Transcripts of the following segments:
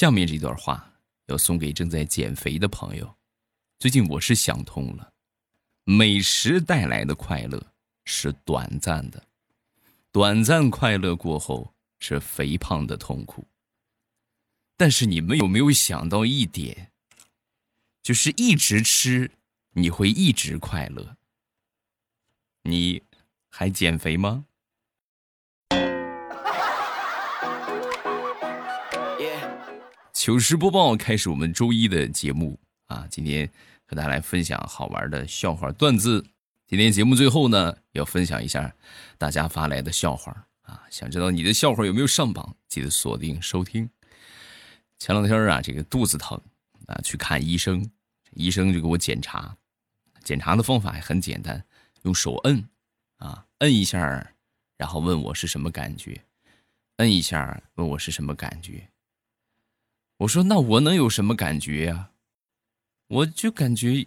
下面这段话要送给正在减肥的朋友。最近我是想通了，美食带来的快乐是短暂的，短暂快乐过后是肥胖的痛苦。但是你们有没有想到一点？就是一直吃，你会一直快乐。你还减肥吗？糗事播报开始，我们周一的节目啊，今天和大家来分享好玩的笑话段子。今天节目最后呢，要分享一下大家发来的笑话啊，想知道你的笑话有没有上榜，记得锁定收听。前两天啊，这个肚子疼啊，去看医生，医生就给我检查，检查的方法还很简单，用手摁啊，摁一下，然后问我是什么感觉，摁一下问我是什么感觉。我说：“那我能有什么感觉呀？我就感觉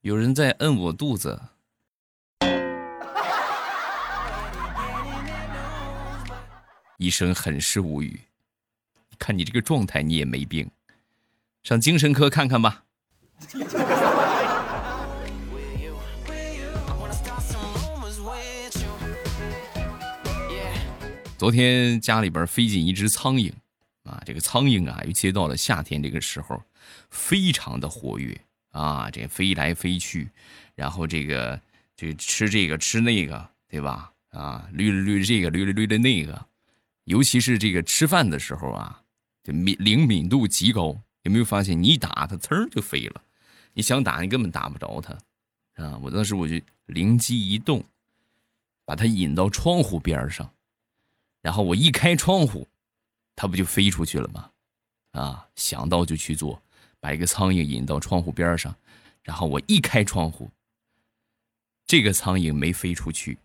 有人在摁我肚子。”医生很是无语，看你这个状态，你也没病，上精神科看看吧。昨天家里边飞进一只苍蝇。啊，这个苍蝇啊，尤其到了夏天这个时候，非常的活跃啊，这飞来飞去，然后这个这吃这个吃那个，对吧？啊，捋了捋这个，捋了捋的那个，尤其是这个吃饭的时候啊，这敏灵敏度极高。有没有发现，你一打它，呲儿就飞了？你想打，你根本打不着它啊！我当时我就灵机一动，把它引到窗户边上，然后我一开窗户。它不就飞出去了吗？啊，想到就去做，把一个苍蝇引到窗户边上，然后我一开窗户，这个苍蝇没飞出去，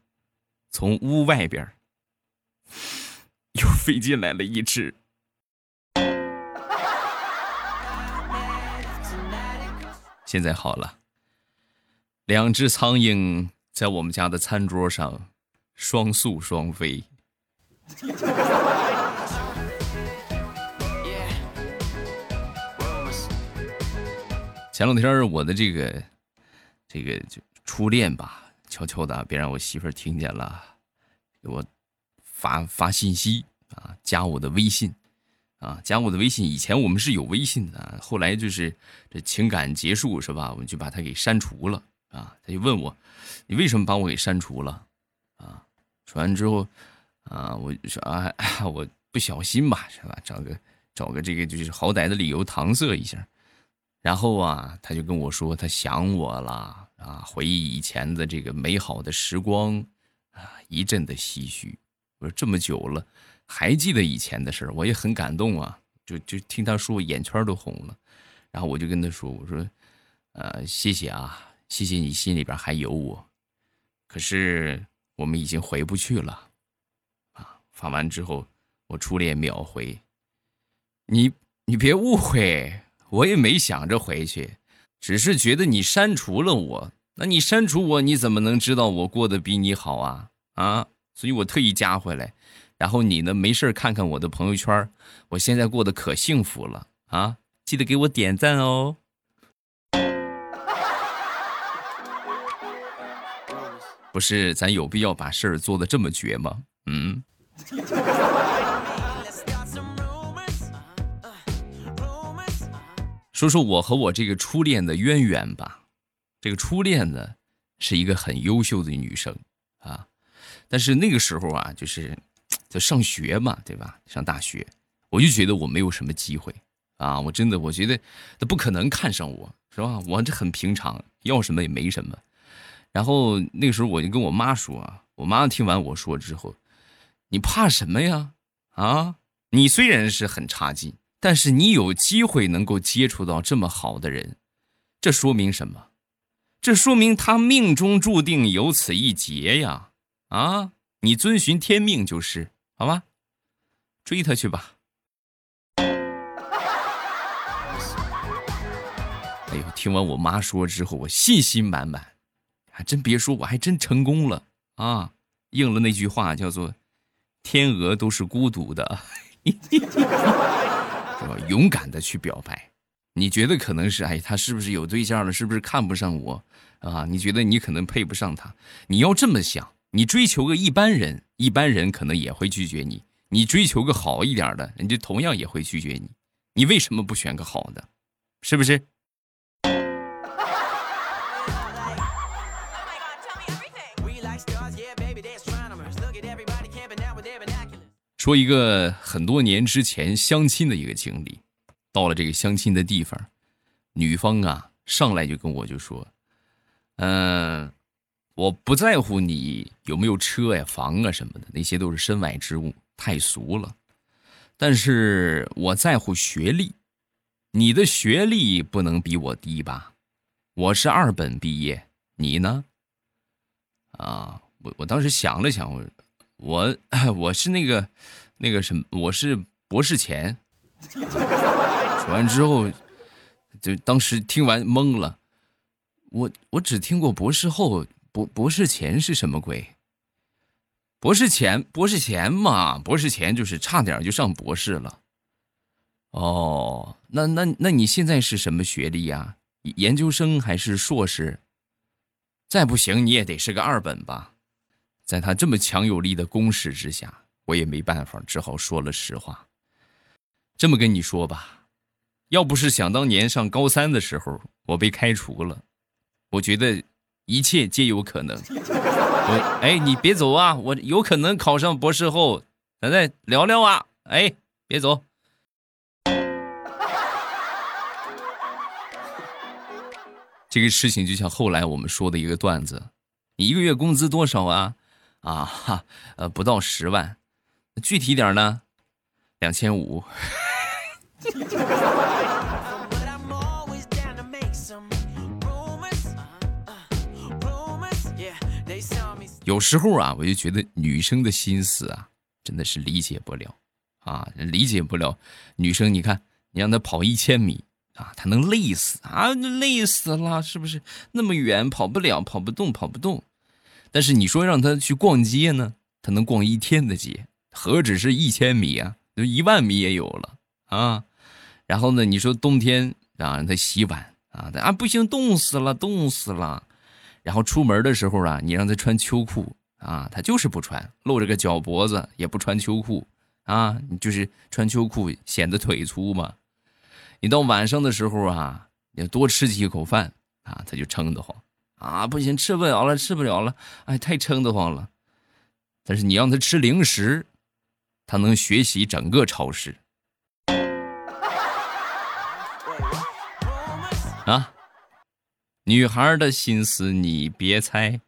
从屋外边 又飞进来了一只。现在好了，两只苍蝇在我们家的餐桌上双宿双飞。前两天我的这个，这个就初恋吧，悄悄的，别让我媳妇儿听见了，给我发发信息啊，加我的微信，啊，加我的微信。以前我们是有微信的，后来就是这情感结束是吧？我们就把他给删除了啊。他就问我，你为什么把我给删除了？啊，说完之后，啊，我说啊，我不小心吧，是吧？找个找个这个就是好歹的理由搪塞一下。然后啊，他就跟我说他想我了啊，回忆以前的这个美好的时光啊，一阵的唏嘘。我说这么久了，还记得以前的事，我也很感动啊。就就听他说，眼圈都红了。然后我就跟他说，我说，呃，谢谢啊，谢谢你心里边还有我。可是我们已经回不去了啊。发完之后，我初恋秒回，你你别误会。我也没想着回去，只是觉得你删除了我，那你删除我，你怎么能知道我过得比你好啊？啊！所以我特意加回来，然后你呢，没事看看我的朋友圈，我现在过得可幸福了啊！记得给我点赞哦。不是，咱有必要把事儿做的这么绝吗？嗯。说说我和我这个初恋的渊源吧。这个初恋呢，是一个很优秀的女生啊，但是那个时候啊，就是 在上学嘛，对吧？上大学，我就觉得我没有什么机会啊。我真的，我觉得她不可能看上我，是吧？我这很平常，要什么也没什么。然后那个时候我就跟我妈说啊，我妈听完我说之后，你怕什么呀？啊，你虽然是很差劲。但是你有机会能够接触到这么好的人，这说明什么？这说明他命中注定有此一劫呀！啊，你遵循天命就是，好吧？追他去吧。哎呦，听完我妈说之后，我信心满满，还真别说，我还真成功了啊！应了那句话，叫做“天鹅都是孤独的”。勇敢的去表白。你觉得可能是哎，他是不是有对象了？是不是看不上我啊？你觉得你可能配不上他？你要这么想，你追求个一般人，一般人可能也会拒绝你；你追求个好一点的，人家同样也会拒绝你。你为什么不选个好的？是不是？说一个很多年之前相亲的一个经历，到了这个相亲的地方，女方啊上来就跟我就说：“嗯，我不在乎你有没有车呀、房啊什么的，那些都是身外之物，太俗了。但是我在乎学历，你的学历不能比我低吧？我是二本毕业，你呢？啊，我我当时想了想，我。”我 我是那个，那个什么，我是博士前。说完之后，就当时听完懵了。我我只听过博士后，博博士前是什么鬼？博士前博士前嘛，博士前就是差点就上博士了。哦，那那那你现在是什么学历呀？研究生还是硕士？再不行你也得是个二本吧？在他这么强有力的攻势之下，我也没办法，只好说了实话。这么跟你说吧，要不是想当年上高三的时候我被开除了，我觉得一切皆有可能。我哎，你别走啊，我有可能考上博士后，咱再聊聊啊。哎，别走。这个事情就像后来我们说的一个段子，你一个月工资多少啊？啊哈，呃，不到十万，具体点呢，两千五。有时候啊，我就觉得女生的心思啊，真的是理解不了啊，理解不了。女生，你看，你让她跑一千米啊，她能累死啊，累死了，是不是？那么远跑不了，跑不动，跑不动。但是你说让他去逛街呢，他能逛一天的街，何止是一千米啊，就一万米也有了啊。然后呢，你说冬天啊，让他洗碗啊，啊不行，冻死了，冻死了。然后出门的时候啊，你让他穿秋裤啊，他就是不穿，露着个脚脖子也不穿秋裤啊，你就是穿秋裤显得腿粗嘛。你到晚上的时候啊，你多吃几口饭啊，他就撑得慌。啊，不行，吃不了了，吃不了了，哎，太撑得慌了。但是你让他吃零食，他能学习整个超市。啊，女孩的心思你别猜，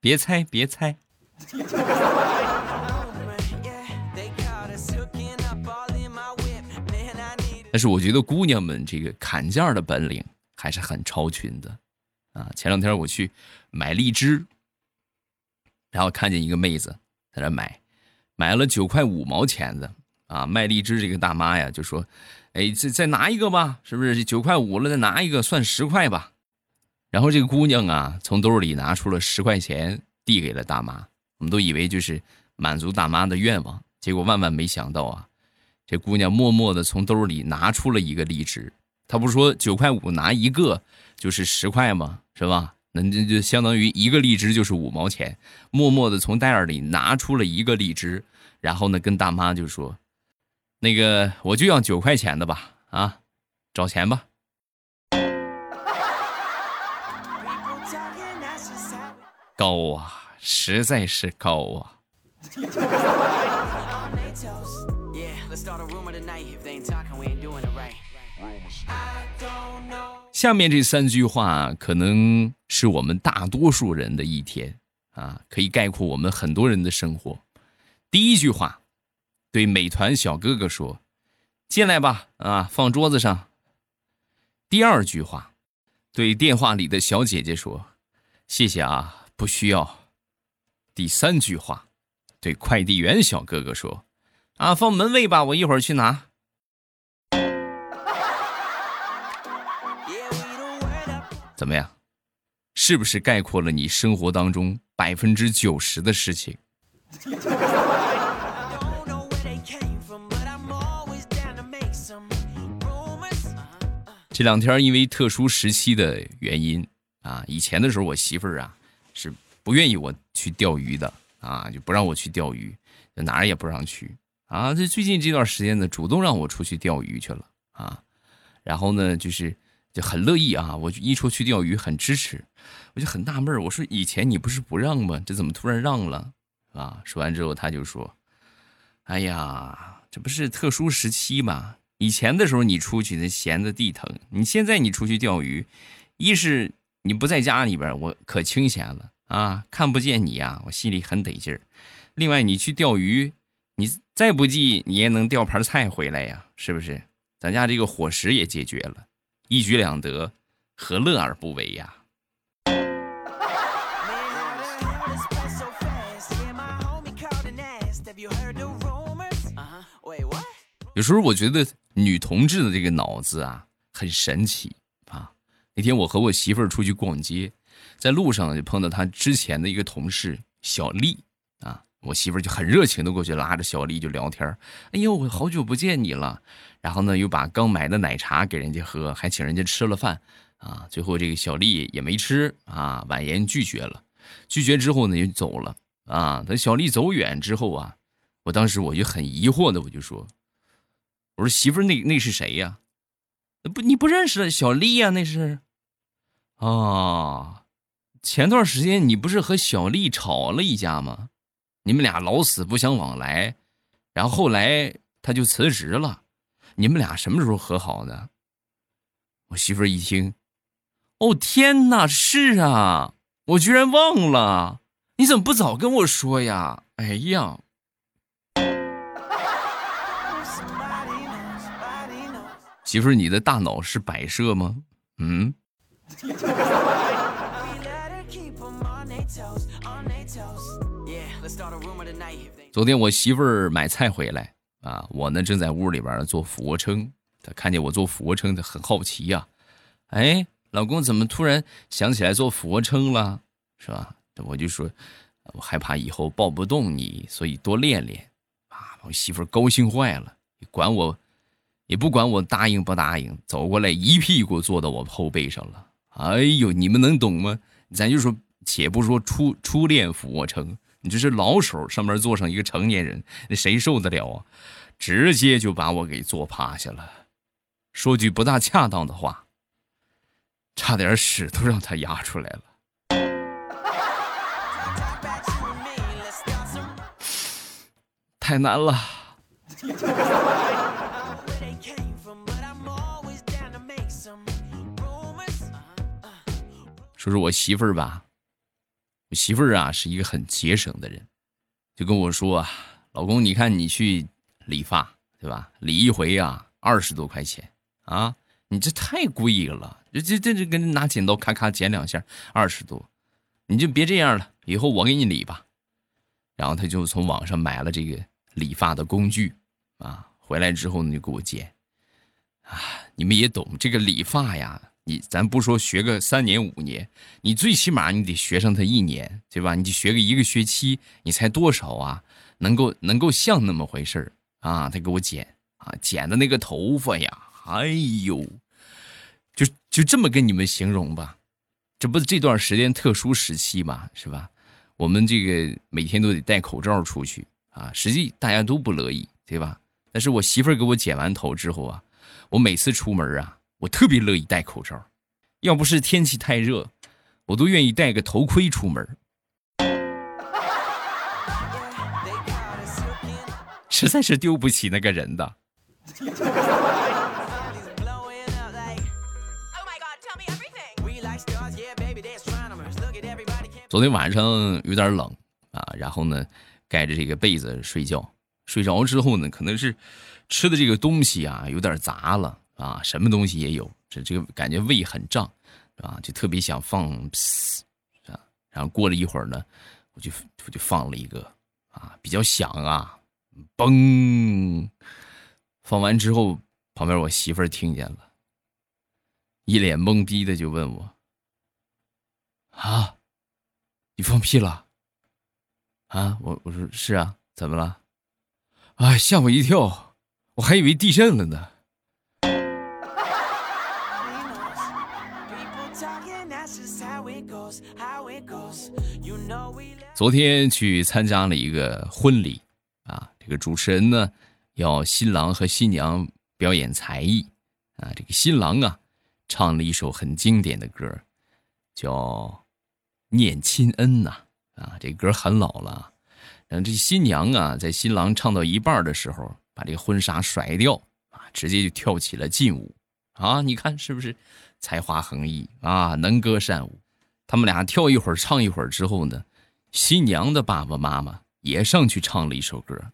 别猜，别猜。但是我觉得姑娘们这个砍价的本领还是很超群的。啊，前两天我去买荔枝，然后看见一个妹子在那买，买了九块五毛钱的啊。卖荔枝这个大妈呀，就说：“哎，再再拿一个吧，是不是九块五了？再拿一个，算十块吧。”然后这个姑娘啊，从兜里拿出了十块钱，递给了大妈。我们都以为就是满足大妈的愿望，结果万万没想到啊，这姑娘默默的从兜里拿出了一个荔枝。他不是说九块五拿一个就是十块吗？是吧？那这就相当于一个荔枝就是五毛钱。默默的从袋儿里拿出了一个荔枝，然后呢，跟大妈就说：“那个我就要九块钱的吧，啊，找钱吧。”高啊，实在是高啊！下面这三句话可能是我们大多数人的一天啊，可以概括我们很多人的生活。第一句话，对美团小哥哥说：“进来吧，啊，放桌子上。”第二句话，对电话里的小姐姐说：“谢谢啊，不需要。”第三句话，对快递员小哥哥说：“啊，放门卫吧，我一会儿去拿。”怎么样？是不是概括了你生活当中百分之九十的事情？这两天因为特殊时期的原因啊，以前的时候我媳妇儿啊是不愿意我去钓鱼的啊，就不让我去钓鱼，哪儿也不让去啊。这最近这段时间呢，主动让我出去钓鱼去了啊。然后呢，就是就很乐意啊，我就一出去钓鱼很支持，我就很纳闷我说以前你不是不让吗？这怎么突然让了啊？说完之后他就说：“哎呀，这不是特殊时期吗？”以前的时候你出去那闲的地疼，你现在你出去钓鱼，一是你不在家里边，我可清闲了啊，看不见你呀，我心里很得劲儿。另外你去钓鱼，你再不济你也能钓盘菜回来呀，是不是？咱家这个伙食也解决了，一举两得，何乐而不为呀？有时候我觉得。女同志的这个脑子啊，很神奇啊！那天我和我媳妇儿出去逛街，在路上就碰到她之前的一个同事小丽，我媳妇就很热情的过去拉着小丽就聊天哎呦，我好久不见你了！然后呢，又把刚买的奶茶给人家喝，还请人家吃了饭啊。最后这个小丽也没吃啊，婉言拒绝了。拒绝之后呢，就走了啊。等小丽走远之后啊，我当时我就很疑惑的，我就说。我说媳妇，那那是谁呀？不，你不认识小丽呀？那是，啊，前段时间你不是和小丽吵了一架吗？你们俩老死不相往来，然后后来他就辞职了。你们俩什么时候和好的？我媳妇一听，哦天哪，是啊，我居然忘了，你怎么不早跟我说呀？哎呀！媳妇儿，你的大脑是摆设吗？嗯。昨天我媳妇儿买菜回来啊，我呢正在屋里边做俯卧撑，她看见我做俯卧撑，她很好奇呀。哎，老公怎么突然想起来做俯卧撑了？是吧？我就说，我害怕以后抱不动你，所以多练练。啊，我媳妇儿高兴坏了，管我。也不管我答应不答应，走过来一屁股坐到我后背上了。哎呦，你们能懂吗？咱就说，且不说初初练俯卧撑，你这是老手上面坐上一个成年人，那谁受得了啊？直接就把我给坐趴下了。说句不大恰当的话，差点屎都让他压出来了。太难了。说说我媳妇儿吧，我媳妇儿啊是一个很节省的人，就跟我说啊，老公，你看你去理发对吧？理一回啊二十多块钱啊，你这太贵了，这这这这跟拿剪刀咔咔剪两下二十多，你就别这样了，以后我给你理吧。然后他就从网上买了这个理发的工具啊，回来之后呢就给我剪啊，你们也懂这个理发呀。你咱不说学个三年五年，你最起码你得学上他一年，对吧？你就学个一个学期，你才多少啊？能够能够像那么回事啊？他给我剪啊，剪的那个头发呀，哎呦，就就这么跟你们形容吧，这不是这段时间特殊时期嘛，是吧？我们这个每天都得戴口罩出去啊，实际大家都不乐意，对吧？但是我媳妇儿给我剪完头之后啊，我每次出门啊。我特别乐意戴口罩，要不是天气太热，我都愿意戴个头盔出门。实在是丢不起那个人的。昨天晚上有点冷啊，然后呢，盖着这个被子睡觉，睡着之后呢，可能是吃的这个东西啊有点杂了。啊，什么东西也有，这这个感觉胃很胀，啊，就特别想放，啊，然后过了一会儿呢，我就我就放了一个，啊，比较响啊，嘣，放完之后，旁边我媳妇儿听见了，一脸懵逼的就问我，啊，你放屁了？啊，我我说是啊，怎么了？哎，吓我一跳，我还以为地震了呢。昨天去参加了一个婚礼，啊，这个主持人呢要新郎和新娘表演才艺，啊，这个新郎啊唱了一首很经典的歌，叫《念亲恩》呐，啊，这歌很老了。然后这新娘啊，在新郎唱到一半的时候，把这个婚纱甩掉，啊，直接就跳起了劲舞，啊，你看是不是才华横溢啊，能歌善舞？他们俩跳一会儿，唱一会儿之后呢，新娘的爸爸妈妈也上去唱了一首歌。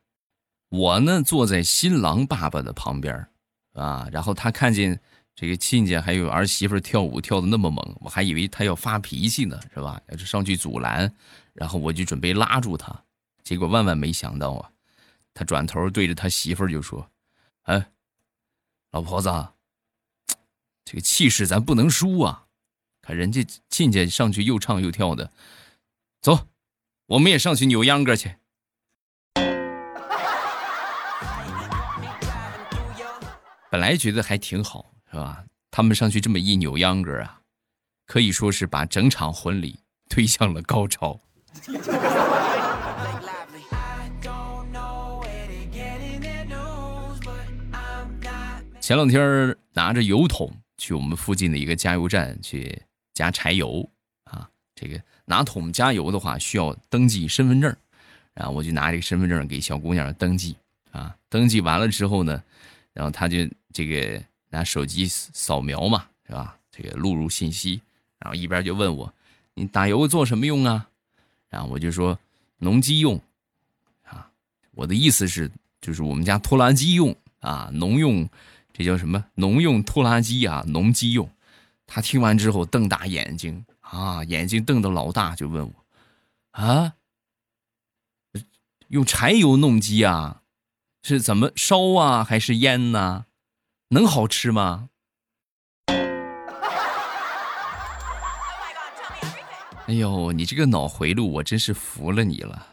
我呢坐在新郎爸爸的旁边，啊，然后他看见这个亲家还有儿媳妇跳舞跳的那么猛，我还以为他要发脾气呢，是吧？要上去阻拦，然后我就准备拉住他。结果万万没想到啊，他转头对着他媳妇就说：“哎，老婆子，这个气势咱不能输啊！看人家亲家上去又唱又跳的，走，我们也上去扭秧歌去。”本来觉得还挺好，是吧？他们上去这么一扭秧歌啊，可以说是把整场婚礼推向了高潮。前两天拿着油桶去我们附近的一个加油站去加柴油啊，这个拿桶加油的话需要登记身份证，然后我就拿这个身份证给小姑娘登记啊，登记完了之后呢，然后她就这个拿手机扫描嘛，是吧？这个录入信息，然后一边就问我，你打油做什么用啊？然后我就说农机用，啊，我的意思是就是我们家拖拉机用啊，农用。这叫什么农用拖拉机啊？农机用。他听完之后瞪大眼睛啊，眼睛瞪得老大，就问我：“啊，用柴油弄鸡啊？是怎么烧啊？还是腌呢？能好吃吗？”哎呦，你这个脑回路，我真是服了你了。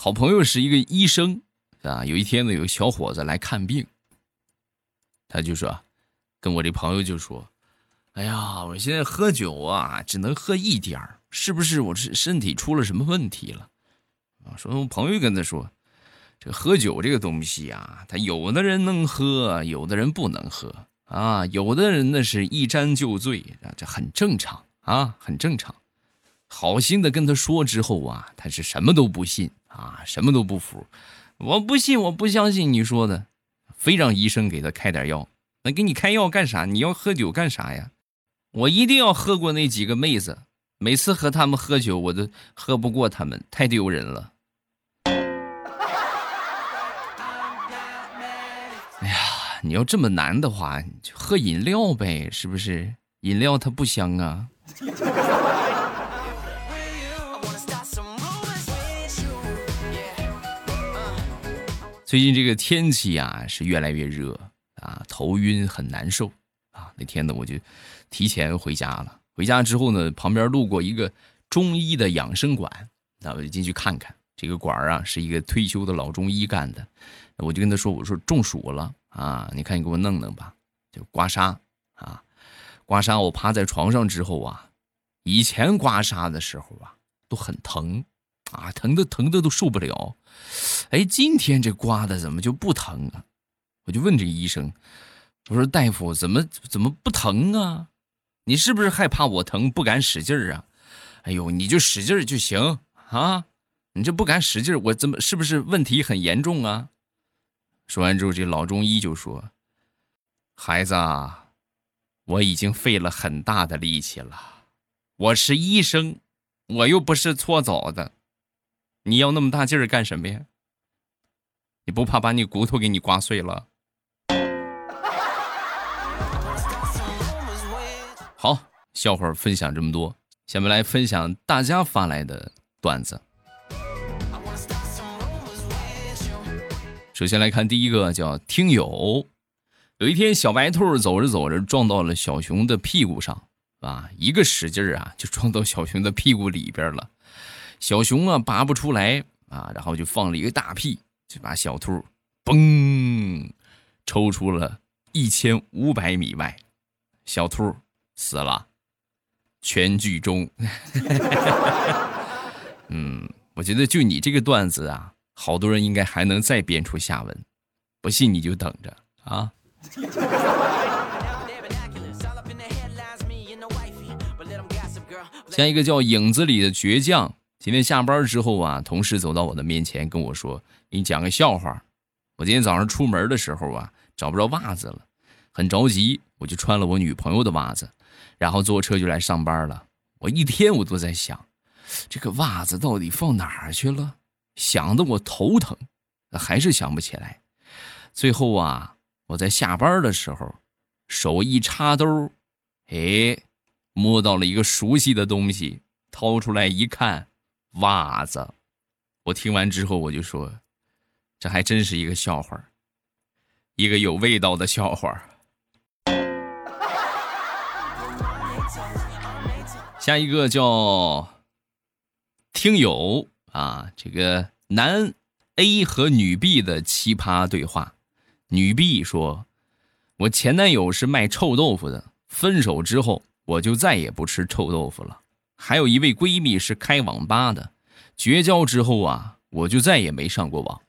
好朋友是一个医生，啊，有一天呢，有个小伙子来看病，他就说，跟我这朋友就说，哎呀，我现在喝酒啊，只能喝一点儿，是不是我这身体出了什么问题了？啊，说我朋友跟他说，这喝酒这个东西啊，他有的人能喝，有的人不能喝啊，有的人那是一沾就醉啊，这很正常啊，很正常。好心的跟他说之后啊，他是什么都不信啊，什么都不服。我不信，我不相信你说的，非让医生给他开点药。那给你开药干啥？你要喝酒干啥呀？我一定要喝过那几个妹子，每次和他们喝酒，我都喝不过他们，太丢人了。哎呀，你要这么难的话，就喝饮料呗，是不是？饮料它不香啊。最近这个天气啊是越来越热啊，头晕很难受啊。那天呢，我就提前回家了。回家之后呢，旁边路过一个中医的养生馆，那我就进去看看。这个馆儿啊是一个退休的老中医干的，我就跟他说：“我说中暑了啊，你看你给我弄弄吧，就刮痧啊，刮痧。我趴在床上之后啊，以前刮痧的时候啊都很疼。”啊，疼的疼的都受不了，哎，今天这刮的怎么就不疼啊？我就问这医生，我说大夫怎么怎么不疼啊？你是不是害怕我疼不敢使劲儿啊？哎呦，你就使劲儿就行啊！你这不敢使劲儿，我怎么是不是问题很严重啊？说完之后，这老中医就说：“孩子，我已经费了很大的力气了，我是医生，我又不是搓澡的。”你要那么大劲儿干什么呀？你不怕把你骨头给你刮碎了？好，笑话分享这么多，下面来分享大家发来的段子。首先来看第一个，叫听友。有一天，小白兔走着走着撞到了小熊的屁股上，啊，一个使劲儿啊，就撞到小熊的屁股里边了。小熊啊，拔不出来啊，然后就放了一个大屁，就把小兔嘣抽出了一千五百米外，小兔死了。全剧终。嗯，我觉得就你这个段子啊，好多人应该还能再编出下文，不信你就等着啊。像一个叫影子里的倔强，今天下班之后啊，同事走到我的面前跟我说：“给你讲个笑话。我今天早上出门的时候啊，找不着袜子了，很着急，我就穿了我女朋友的袜子，然后坐车就来上班了。我一天我都在想，这个袜子到底放哪儿去了，想得我头疼，还是想不起来。最后啊，我在下班的时候，手一插兜，哎。”摸到了一个熟悉的东西，掏出来一看，袜子。我听完之后，我就说：“这还真是一个笑话，一个有味道的笑话。”下一个叫听友啊，这个男 A 和女 B 的奇葩对话。女 B 说：“我前男友是卖臭豆腐的，分手之后。”我就再也不吃臭豆腐了。还有一位闺蜜是开网吧的，绝交之后啊，我就再也没上过网。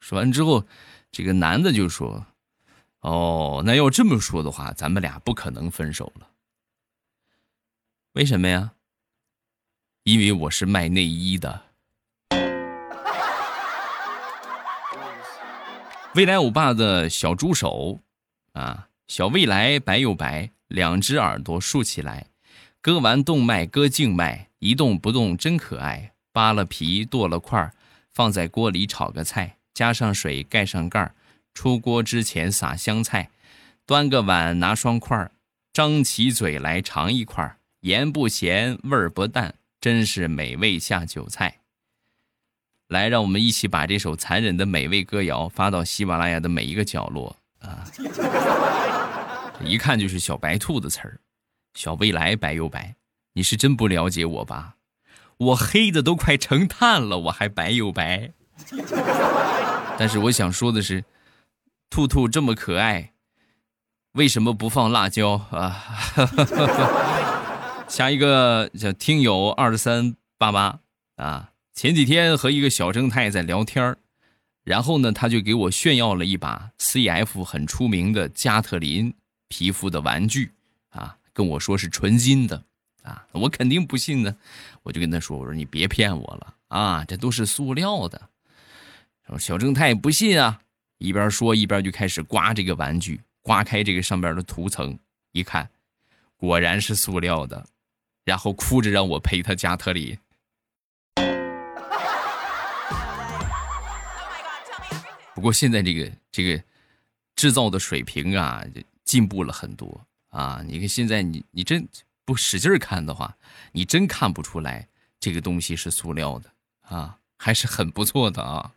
说完之后，这个男的就说：“哦，那要这么说的话，咱们俩不可能分手了。为什么呀？因为我是卖内衣的。未来欧巴的小猪手啊，小未来白又白。”两只耳朵竖起来，割完动脉割静脉，一动不动真可爱。扒了皮剁了块，放在锅里炒个菜，加上水盖上盖儿，出锅之前撒香菜，端个碗拿双筷，张起嘴来尝一块，盐不咸味儿不淡，真是美味下酒菜。来，让我们一起把这首残忍的美味歌谣发到喜马拉雅的每一个角落啊！一看就是小白兔的词儿，小未来白又白，你是真不了解我吧？我黑的都快成炭了，我还白又白。但是我想说的是，兔兔这么可爱，为什么不放辣椒啊？下一个叫听友二三八八啊，前几天和一个小正太在聊天然后呢，他就给我炫耀了一把 CF 很出名的加特林。皮肤的玩具，跟我说是纯金的啊，我肯定不信呢。我就跟他说：“我说你别骗我了啊，这都是塑料的。”小正太不信啊，一边说一边就开始刮这个玩具，刮开这个上边的涂层，一看，果然是塑料的，然后哭着让我赔他加特林。不过现在这个这个制造的水平啊。进步了很多啊！你看现在，你你真不使劲看的话，你真看不出来这个东西是塑料的啊，还是很不错的啊。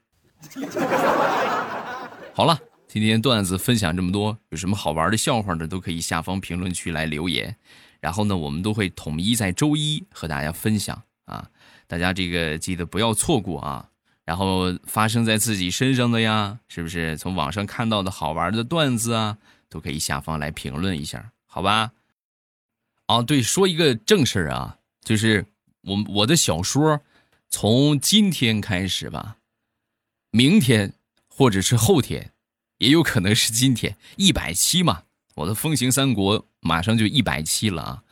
好了，今天段子分享这么多，有什么好玩的笑话呢？都可以下方评论区来留言，然后呢，我们都会统一在周一和大家分享啊。大家这个记得不要错过啊。然后发生在自己身上的呀，是不是从网上看到的好玩的段子啊？都可以下方来评论一下，好吧？啊，对，说一个正事儿啊，就是我我的小说从今天开始吧，明天或者是后天，也有可能是今天一百期嘛。我的《风行三国》马上就一百期了啊！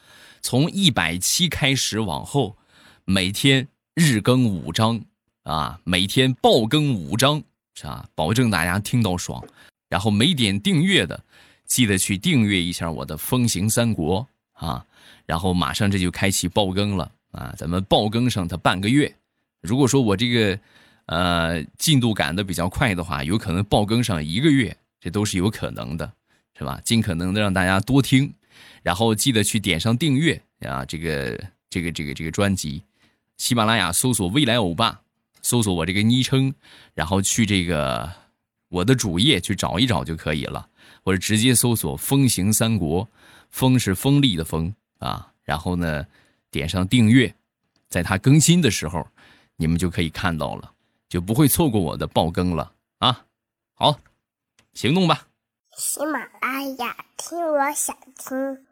从一百期开始往后，每天日更五章啊，每天爆更五章，是吧？保证大家听到爽。然后没点订阅的。记得去订阅一下我的《风行三国》啊，然后马上这就开启爆更了啊！咱们爆更上它半个月，如果说我这个呃进度赶的比较快的话，有可能爆更上一个月，这都是有可能的，是吧？尽可能的让大家多听，然后记得去点上订阅啊！这个这个这个这个专辑，喜马拉雅搜索“未来欧巴”，搜索我这个昵称，然后去这个我的主页去找一找就可以了。或者直接搜索“风行三国”，风是锋利的风啊，然后呢，点上订阅，在它更新的时候，你们就可以看到了，就不会错过我的爆更了啊！好，行动吧。喜马拉雅，听我想听。